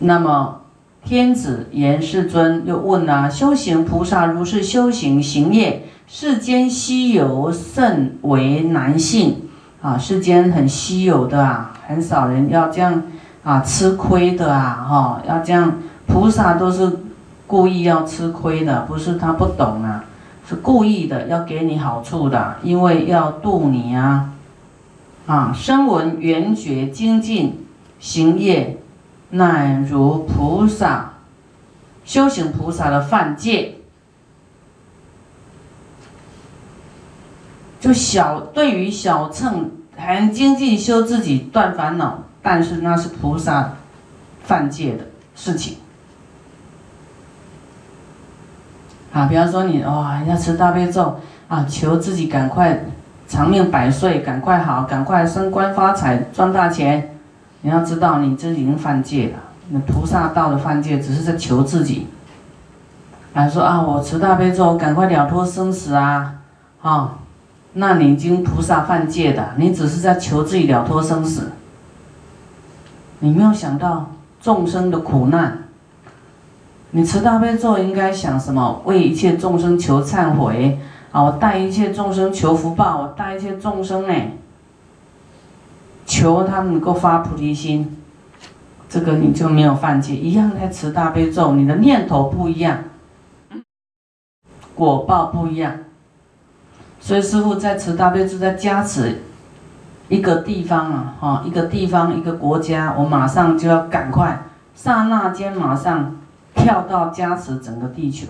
那么天子言世尊又问啊：修行菩萨如是修行行业，世间稀有甚为难信啊！世间很稀有的啊，很少人要这样啊吃亏的啊，哈，要这样菩萨都是故意要吃亏的，不是他不懂啊。是故意的，要给你好处的，因为要度你啊！啊，声闻缘觉精进行业，乃如菩萨修行菩萨的犯戒，就小对于小乘很精进修自己断烦恼，但是那是菩萨犯戒的事情。啊，比方说你哇，要吃大悲咒啊，求自己赶快长命百岁，赶快好，赶快升官发财，赚大钱。你要知道，你这已经犯戒了。那菩萨道的犯戒，只是在求自己。还说啊，我持大悲咒，赶快了脱生死啊，啊，那你已经菩萨犯戒的，你只是在求自己了脱生死。你没有想到众生的苦难。你持大悲咒应该想什么？为一切众生求忏悔啊！我带一切众生求福报，我带一切众生呢，求他能够发菩提心。这个你就没有犯戒，一样在持大悲咒，你的念头不一样，果报不一样。所以师父在持大悲咒，在加持一个地方啊，哈，一个地方一个国家，我马上就要赶快，刹那间马上。跳到加持整个地球，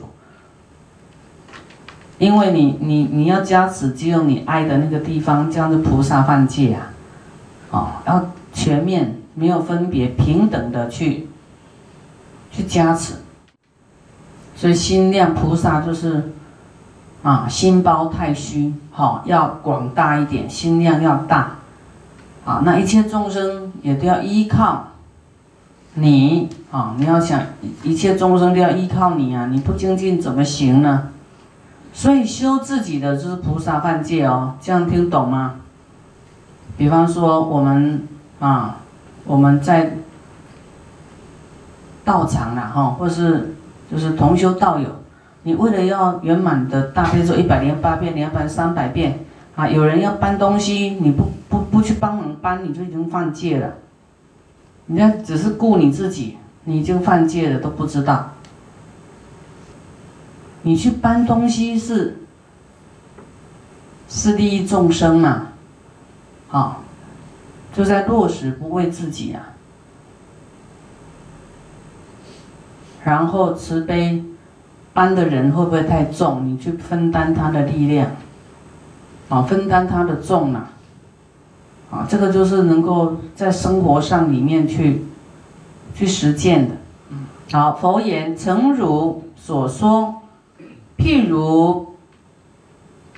因为你你你要加持，只有你爱的那个地方，这样子菩萨犯戒啊，哦，要全面没有分别，平等的去去加持，所以心量菩萨就是啊，心包太虚，好要广大一点，心量要大，啊，那一切众生也都要依靠。你啊，你要想一切众生都要依靠你啊！你不精进怎么行呢？所以修自己的就是菩萨犯戒哦，这样听懂吗？比方说我们啊，我们在道场啊，哈，或是就是同修道友，你为了要圆满的大悲咒一百零八遍、两百三百遍啊，有人要搬东西，你不不不去帮忙搬，你就已经犯戒了。你家只是顾你自己，你就犯戒了都不知道。你去搬东西是是利益众生嘛？好，就在落实不为自己啊。然后慈悲搬的人会不会太重？你去分担他的力量，啊，分担他的重啊。啊，这个就是能够在生活上里面去去实践的。好，佛言：诚如所说，譬如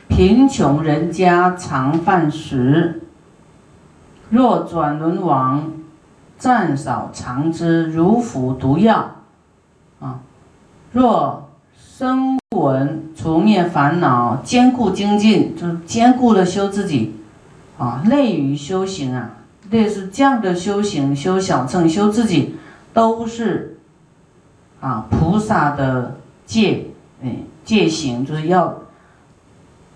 贫穷人家常饭食，若转轮王暂少尝之，如服毒药。啊，若生闻除灭烦恼，坚固精进，就是坚固的修自己。啊，类于修行啊，类似这样的修行，修小乘，修自己，都是啊菩萨的戒，哎戒行，就是要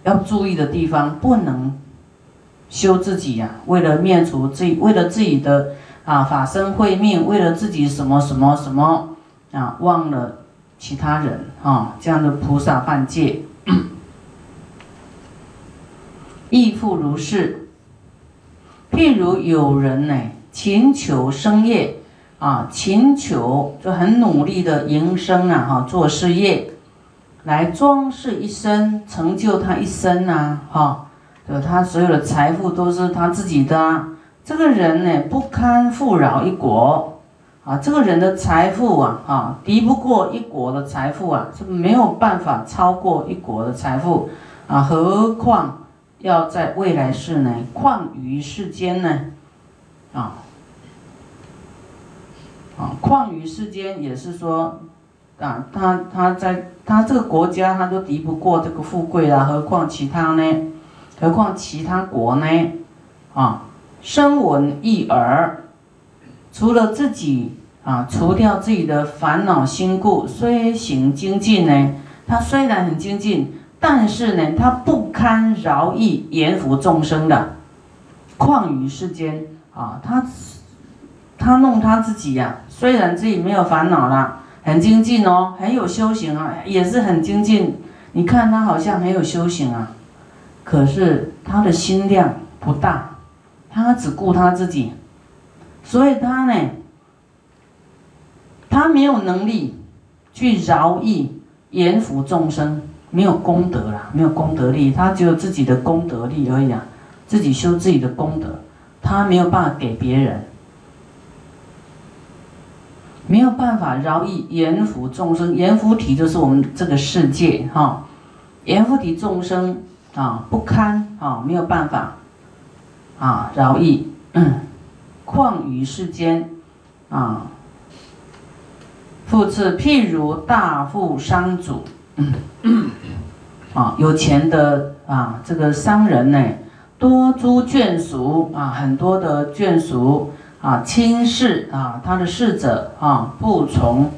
要注意的地方，不能修自己呀。为了灭除自己，为了自己的啊法身慧命，为了自己什么什么什么啊，忘了其他人啊，这样的菩萨犯戒，亦复如是。譬如有人呢，勤求生业，啊，勤求就很努力的营生啊，哈，做事业，来装饰一生，成就他一生呐，哈，就他所有的财富都是他自己的。这个人呢，不堪富饶一国，啊，这个人的财富啊，啊，敌不过一国的财富啊，是没有办法超过一国的财富，啊，何况。要在未来世呢，况于世间呢，啊，啊，况于世间也是说，啊，他他在他这个国家他都敌不过这个富贵啊，何况其他呢？何况其他国呢？啊，声闻一耳，除了自己啊，除掉自己的烦恼心故，虽行精进呢，他虽然很精进，但是呢，他不堪饶益阎浮众生的，况于世间啊，他他弄他自己呀，虽然自己没有烦恼啦，很精进哦，很有修行啊，也是很精进，你看他好像很有修行啊，可是他的心量不大。他只顾他自己，所以他呢，他没有能力去饶益延福众生，没有功德啦，没有功德力，他只有自己的功德力而已啊，自己修自己的功德，他没有办法给别人，没有办法饶益延福众生，延福体就是我们这个世界哈，延福体众生啊不堪啊，没有办法。啊，饶益，况于世间，啊，复次，譬如大富商主，啊，有钱的啊，这个商人呢，多诸眷属啊，很多的眷属啊，亲事啊，他的侍者啊，不从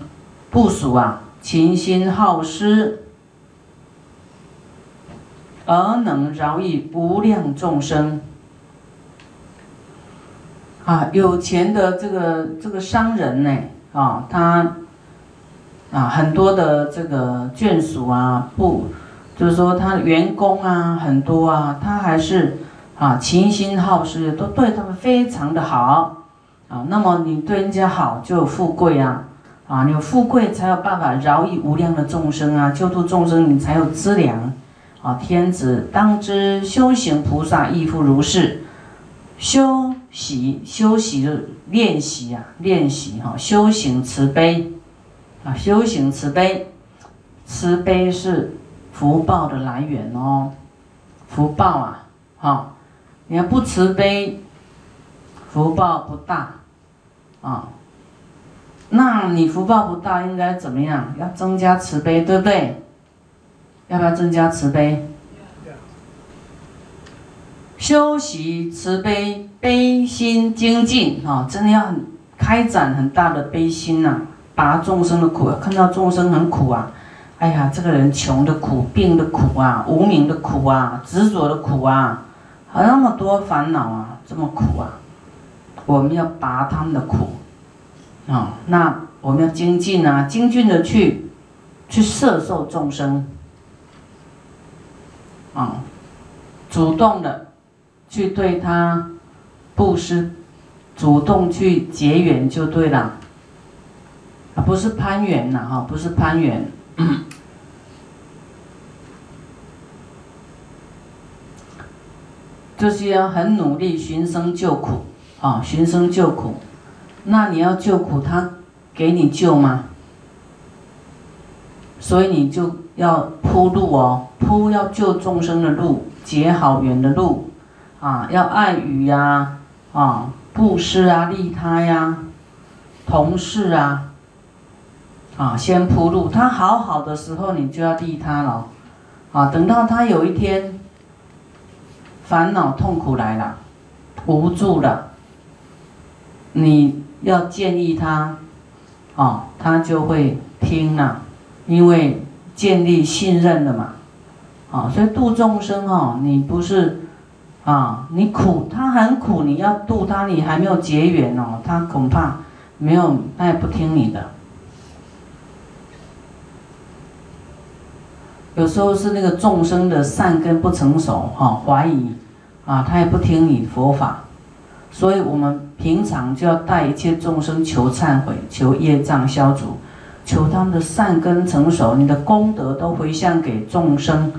不属啊，勤心好施，而能饶益无量众生。啊，有钱的这个这个商人呢，啊，他啊很多的这个眷属啊，不，就是说他员工啊很多啊，他还是啊勤心好施，都对他们非常的好啊。那么你对人家好就有富贵啊，啊，你有富贵才有办法饶益无量的众生啊，救度众生你才有资粮啊。天子当知修行菩萨亦复如是。修习修习练习啊，练习哈，修行慈悲啊，修行慈悲，慈悲是福报的来源哦，福报啊，哈，你要不慈悲，福报不大啊，那你福报不大，应该怎么样？要增加慈悲，对不对？要不要增加慈悲？修习慈悲悲心精进啊，真的要很开展很大的悲心呐，拔众生的苦，看到众生很苦啊，哎呀，这个人穷的苦，病的苦啊，无名的苦啊，执着的苦啊，那么多烦恼啊，这么苦啊，我们要拔他们的苦啊，那我们要精进啊，精进的去去摄受众生。啊，主动的。去对他布施，主动去结缘就对了，啊，不是攀缘呐，哈，不是攀缘，就是要很努力寻生救苦，啊，寻生救苦，那你要救苦，他给你救吗？所以你就要铺路哦，铺要救众生的路，结好缘的路。啊，要爱语呀，啊，布施啊，利他呀，同事啊，啊，先铺路。他好好的时候，你就要利他了，啊，等到他有一天烦恼痛苦来了，无助了，你要建议他，啊，他就会听了，因为建立信任了嘛，啊，所以度众生哦，你不是。啊，你苦，他很苦，你要度他，你还没有结缘哦，他恐怕没有，他也不听你的。有时候是那个众生的善根不成熟，哈，怀疑，啊，他也不听你佛法，所以我们平常就要带一切众生求忏悔，求业障消除，求他们的善根成熟，你的功德都回向给众生，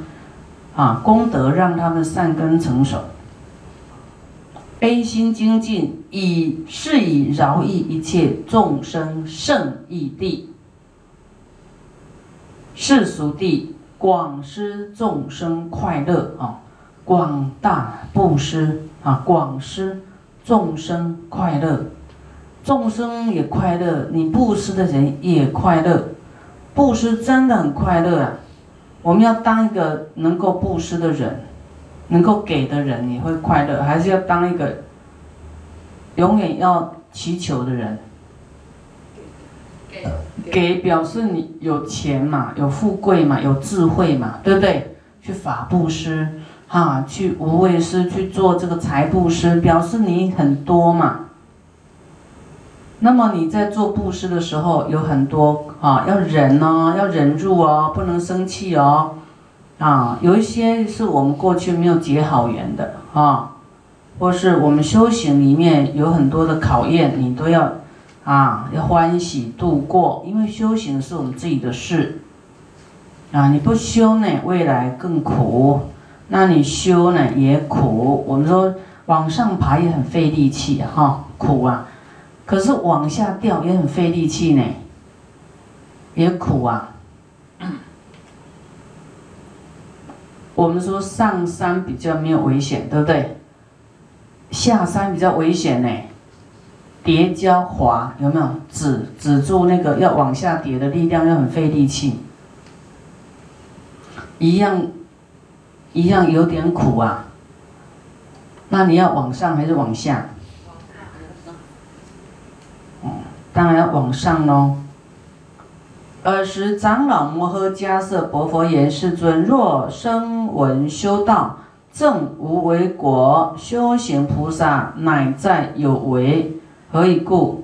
啊，功德让他们善根成熟。悲心精进，以是以饶益一切众生圣义地，世俗地广施众生快乐啊，广大布施啊，广施众生快乐，众生也快乐，你布施的人也快乐，布施真的很快乐啊！我们要当一个能够布施的人。能够给的人，你会快乐，还是要当一个永远要祈求的人？给表示你有钱嘛，有富贵嘛，有智慧嘛，对不对？去法布施，哈，去无畏施，去做这个财布施，表示你很多嘛。那么你在做布施的时候，有很多啊，要忍哦，要忍住哦，不能生气哦，啊，有一些是我们过去没有结好缘的啊，或是我们修行里面有很多的考验，你都要啊，要欢喜度过，因为修行是我们自己的事啊，你不修呢，未来更苦，那你修呢也苦。我们说往上爬也很费力气哈，苦啊。可是往下掉也很费力气呢，也苦啊。我们说上山比较没有危险，对不对？下山比较危险呢，叠跤滑有没有？止止住那个要往下跌的力量要很费力气，一样一样有点苦啊。那你要往上还是往下？当然要往上喽。尔时长老摩诃迦叶薄佛言：“世尊，若声闻修道，正无为果，修行菩萨乃在有为。何以故？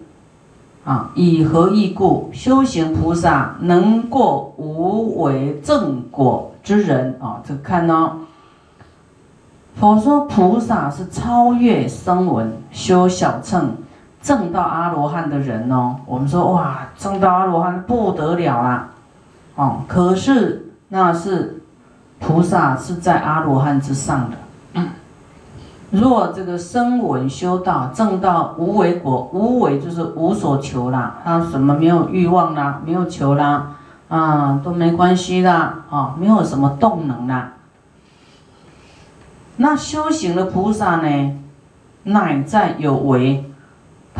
啊，以何意故？修行菩萨能过无为正果之人啊？这看呢。佛说菩萨是超越声闻，修小乘。”证到阿罗汉的人哦，我们说哇，证到阿罗汉不得了啦，哦，可是那是菩萨是在阿罗汉之上的。若这个声闻修道，证到无为果，无为就是无所求啦，他什么没有欲望啦，没有求啦，啊，都没关系啦，啊，没有什么动能啦。那修行的菩萨呢，乃在有为。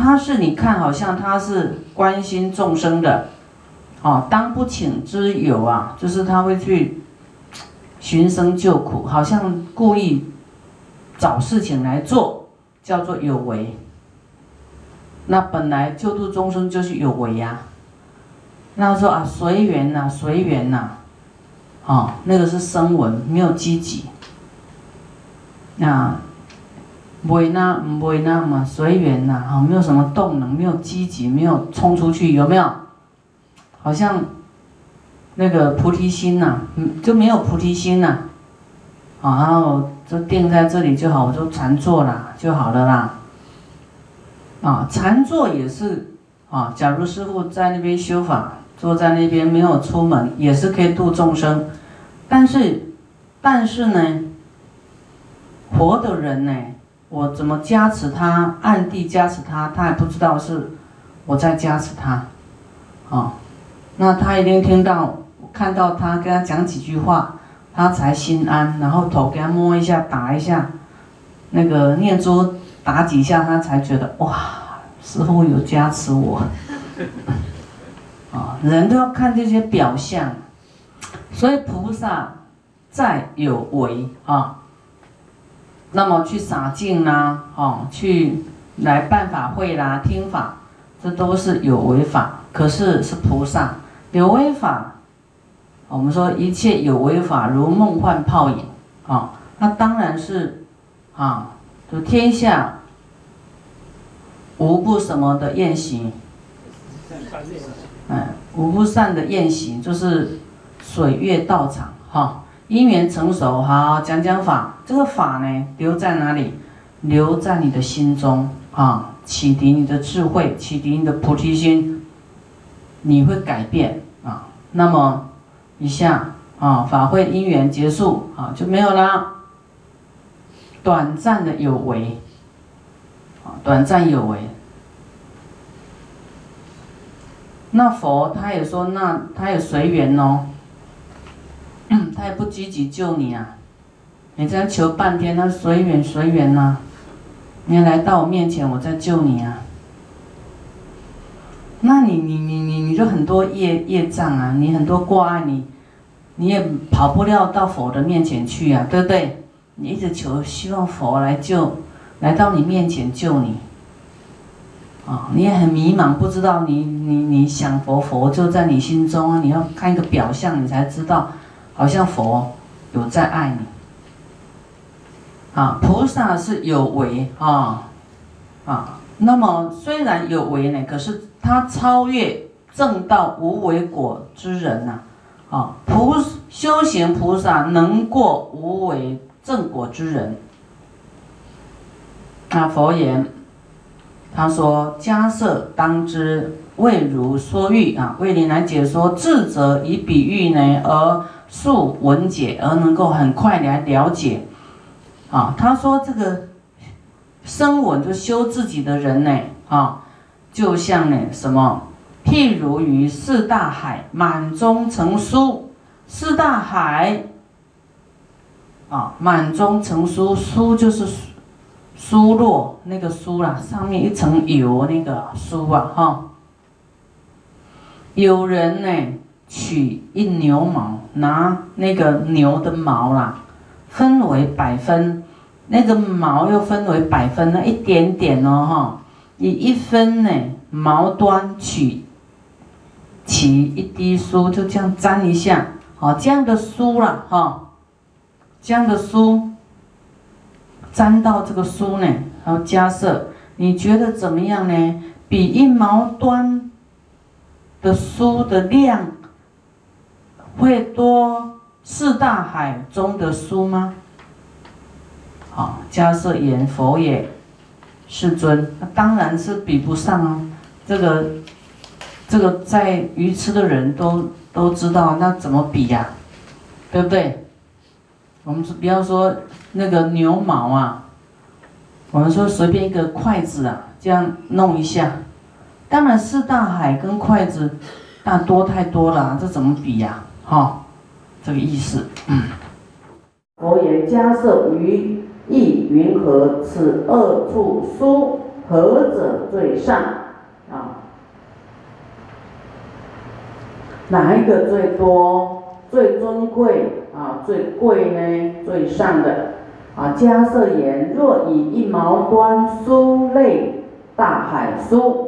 他是你看，好像他是关心众生的，哦，当不请之友啊，就是他会去寻生救苦，好像故意找事情来做，叫做有为。那本来救度众生就是有为呀。那说啊，随缘呐，随缘呐，哦，那个是声闻，没有积极。那。不会那，不会那嘛，随缘呐，哈，没有什么动能，没有积极，没有冲出去，有没有？好像那个菩提心呐，嗯，就没有菩提心呐，啊，然后就定在这里就好，我就禅坐啦，就好了啦。啊，禅坐也是啊，假如师傅在那边修法，坐在那边没有出门，也是可以度众生，但是，但是呢，活的人呢？我怎么加持他？暗地加持他，他还不知道是我在加持他，啊，那他一定听到，看到他跟他讲几句话，他才心安，然后头给他摸一下，打一下，那个念珠打几下，他才觉得哇，师傅有加持我，啊，人都要看这些表象，所以菩萨在有为啊。那么去洒净啦，哦，去来办法会啦，听法，这都是有为法。可是是菩萨有为法，我们说一切有为法如梦幻泡影，啊，那当然是啊，就天下无不什么的宴席，嗯，无不善的宴席，就是水月道场，哈。因缘成熟，好讲讲法。这个法呢，留在哪里？留在你的心中啊，启迪你的智慧，启迪你的菩提心，你会改变啊。那么一下啊，法会因缘结束啊，就没有啦。短暂的有为啊，短暂有为。那佛他也说，那他也随缘哦。他也不积极救你啊！你这样求半天，他随缘随缘呐。你来到我面前，我在救你啊。那你你你你你就很多业业障啊，你很多挂碍，你你也跑不了到佛的面前去啊，对不对？你一直求，希望佛来救，来到你面前救你。啊，你也很迷茫，不知道你你你想佛佛就在你心中啊，你要看一个表象，你才知道，好像佛有在爱你。啊，菩萨是有为啊，啊，那么虽然有为呢，可是他超越正道无为果之人呐，啊，菩修行菩萨能过无为正果之人。那佛言。他说：“迦设当知，未如说喻啊，为你来解说，智者以比喻呢，而速闻解，而能够很快来了解。啊，他说这个生闻就修自己的人呢，啊，就像呢什么，譬如于四大海满中成书，四大海啊，满中成书，书就是。”酥落那个酥啦，上面一层油那个酥啊哈。有人呢取一牛毛，拿那个牛的毛啦，分为百分，那个毛又分为百分，那一点点哦哈，以一分呢毛端取起一滴酥，就这样沾一下，好这样的酥啦哈，这样的酥。沾到这个书呢，然后加色，你觉得怎么样呢？比一毛端的书的量会多四大海中的书吗？好，加色言佛也，世尊，那当然是比不上啊。这个这个在愚痴的人都都知道，那怎么比呀？对不对？我们是不要说。那个牛毛啊，我们说随便一个筷子啊，这样弄一下，当然四大海跟筷子大多太多了，这怎么比呀？哈，这个意思。嗯佛言：迦设于意云何？此二处殊，何者最上？啊，哪一个最多、最尊贵啊？最贵呢？最上的？啊，迦设言：若以一毛端书类大海书，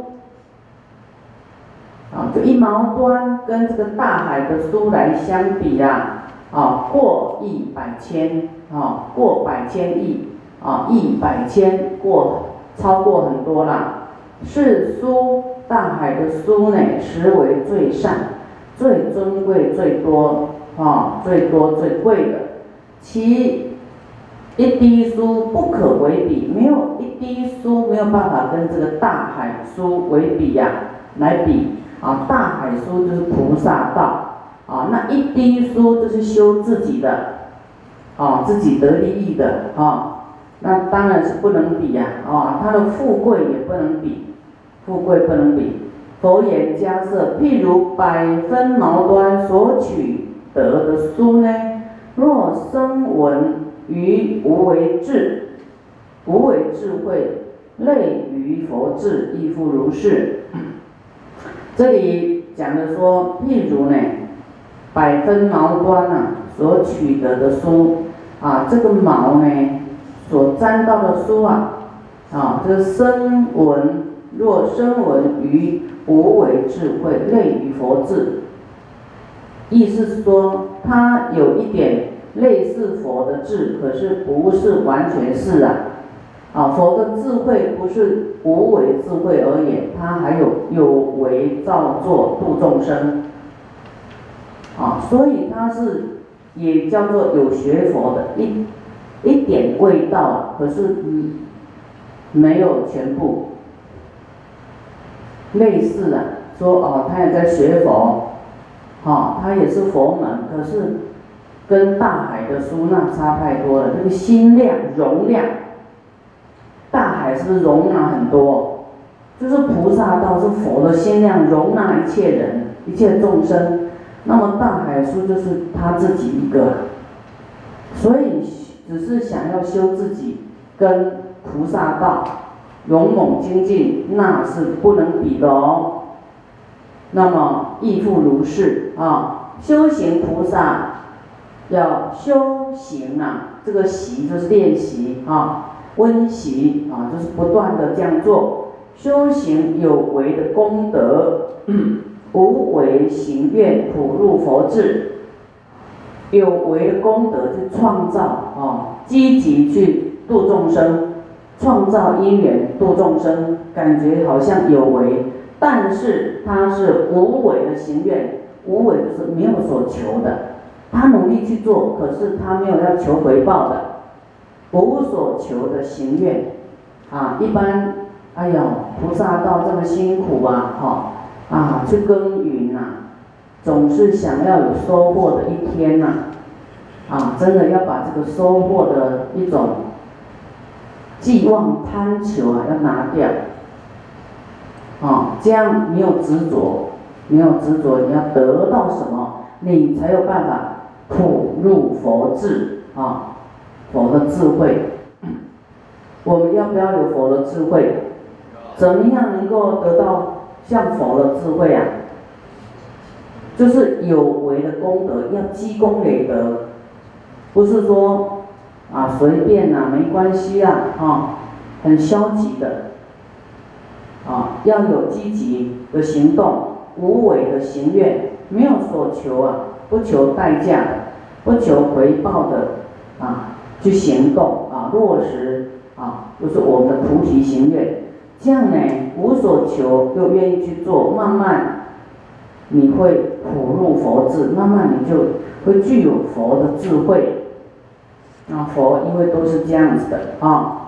啊，就一毛端跟这个大海的书来相比呀，啊，过亿百千，啊，过百千亿，啊，亿百千过超过很多了。是书大海的书呢，实为最上、最尊贵、最多，啊，最多最贵的，其。一滴书不可为比，没有一滴书没有办法跟这个大海书为比呀，来比啊，大海书就是菩萨道啊，那一滴书就是修自己的，啊，自己得利益的啊，那当然是不能比呀，啊，他的富贵也不能比，富贵不能比。佛言迦设，譬如百分毛端所取得的书呢，若生闻。于无为智，无为智慧，类于佛智，亦复如是。这里讲的说，譬如呢，百分毛端啊，所取得的书啊，这个毛呢，所沾到的书啊，啊，这个声闻，若声闻于无为智慧，类于佛智，意思是说，它有一点。类似佛的智，可是不是完全是啊，啊，佛的智慧不是无为智慧而已，还有有为造作度众生，啊，所以它是也叫做有学佛的一一点味道，可是嗯没有全部。类似的说哦，他也在学佛，好，他也是佛门，可是。跟大海的书那差太多了，那个心量容量，大海是不是容纳很多？就是菩萨道是佛的心量容纳一切人一切众生，那么大海书就是他自己一个，所以只是想要修自己跟菩萨道勇猛精进，那是不能比的哦。那么亦复如是啊，修行菩萨。要修行啊，这个习就是练习啊，温习啊，就是不断的这样做。修行有为的功德，无为行愿普入佛智。有为的功德去创造啊，积极去度众生，创造因缘度众生，感觉好像有为，但是他是无为的行愿，无为就是没有所求的。他努力去做，可是他没有要求回报的，无所求的行愿，啊，一般，哎呦，菩萨道这么辛苦啊，哈，啊，去耕耘呐，总是想要有收获的一天呐，啊，真的要把这个收获的一种寄望贪求啊，要拿掉，啊，这样没有执着，没有执着，你要得到什么，你才有办法。普入佛智啊，佛的智慧，我们要不要有佛的智慧？怎么样能够得到像佛的智慧啊？就是有为的功德，要积功累德，不是说啊随便呐，没关系啊，啊，很消极的，啊，要有积极的行动，无为的行愿，没有所求啊。不求代价的，不求回报的，啊，去行动啊，落实啊，就是我们的菩提心愿。这样呢，无所求又愿意去做，慢慢你会普入佛智，慢慢你就会具有佛的智慧。那，佛因为都是这样子的啊。